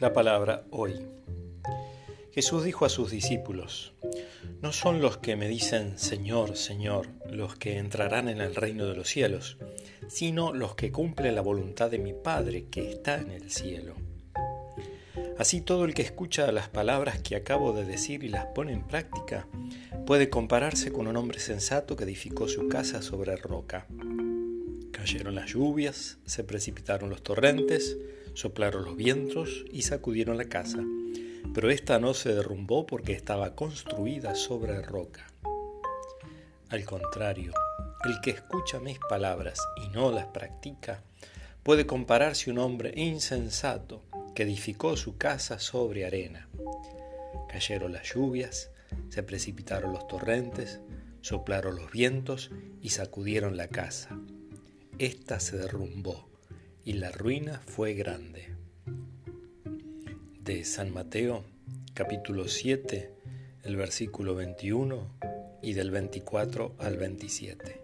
La palabra hoy. Jesús dijo a sus discípulos, No son los que me dicen Señor, Señor, los que entrarán en el reino de los cielos, sino los que cumplen la voluntad de mi Padre que está en el cielo. Así todo el que escucha las palabras que acabo de decir y las pone en práctica, puede compararse con un hombre sensato que edificó su casa sobre roca. Cayeron las lluvias, se precipitaron los torrentes, Soplaron los vientos y sacudieron la casa, pero ésta no se derrumbó porque estaba construida sobre roca. Al contrario, el que escucha mis palabras y no las practica, puede compararse un hombre insensato que edificó su casa sobre arena. Cayeron las lluvias, se precipitaron los torrentes, soplaron los vientos y sacudieron la casa. Esta se derrumbó y la ruina fue grande. De San Mateo, capítulo 7, el versículo 21 y del 24 al 27.